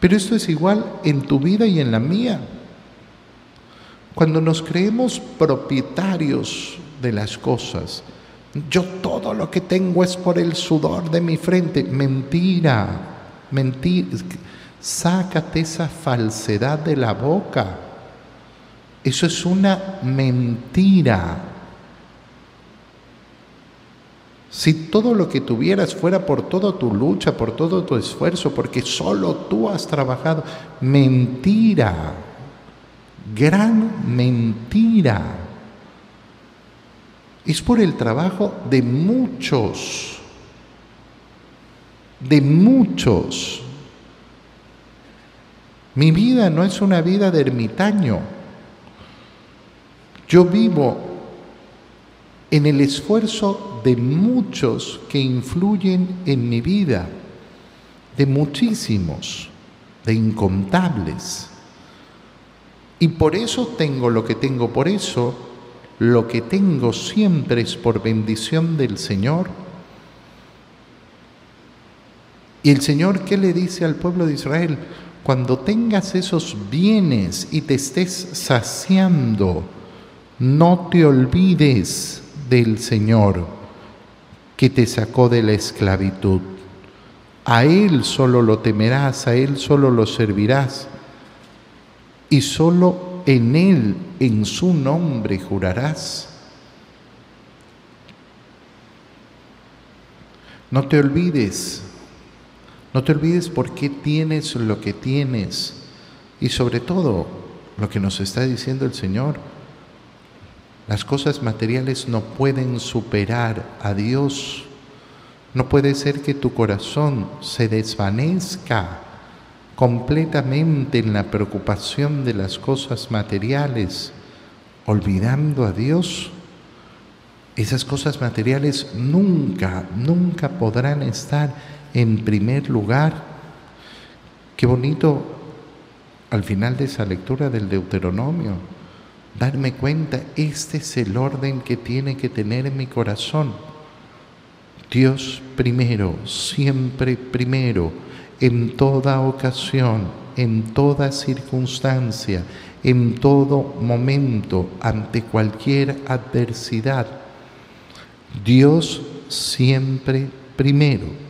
Pero esto es igual en tu vida y en la mía. Cuando nos creemos propietarios de las cosas, yo todo lo que tengo es por el sudor de mi frente. Mentira, mentira. Sácate esa falsedad de la boca. Eso es una mentira. Si todo lo que tuvieras fuera por toda tu lucha, por todo tu esfuerzo, porque solo tú has trabajado, mentira, gran mentira. Es por el trabajo de muchos, de muchos. Mi vida no es una vida de ermitaño. Yo vivo en el esfuerzo de muchos que influyen en mi vida, de muchísimos, de incontables. Y por eso tengo lo que tengo, por eso lo que tengo siempre es por bendición del Señor. Y el Señor, ¿qué le dice al pueblo de Israel? Cuando tengas esos bienes y te estés saciando, no te olvides del Señor que te sacó de la esclavitud. A Él solo lo temerás, a Él solo lo servirás y solo en Él, en su nombre jurarás. No te olvides, no te olvides por qué tienes lo que tienes y sobre todo lo que nos está diciendo el Señor las cosas materiales no pueden superar a Dios. No puede ser que tu corazón se desvanezca completamente en la preocupación de las cosas materiales, olvidando a Dios. Esas cosas materiales nunca, nunca podrán estar en primer lugar. Qué bonito al final de esa lectura del Deuteronomio darme cuenta, este es el orden que tiene que tener mi corazón. Dios primero, siempre primero, en toda ocasión, en toda circunstancia, en todo momento, ante cualquier adversidad. Dios siempre primero.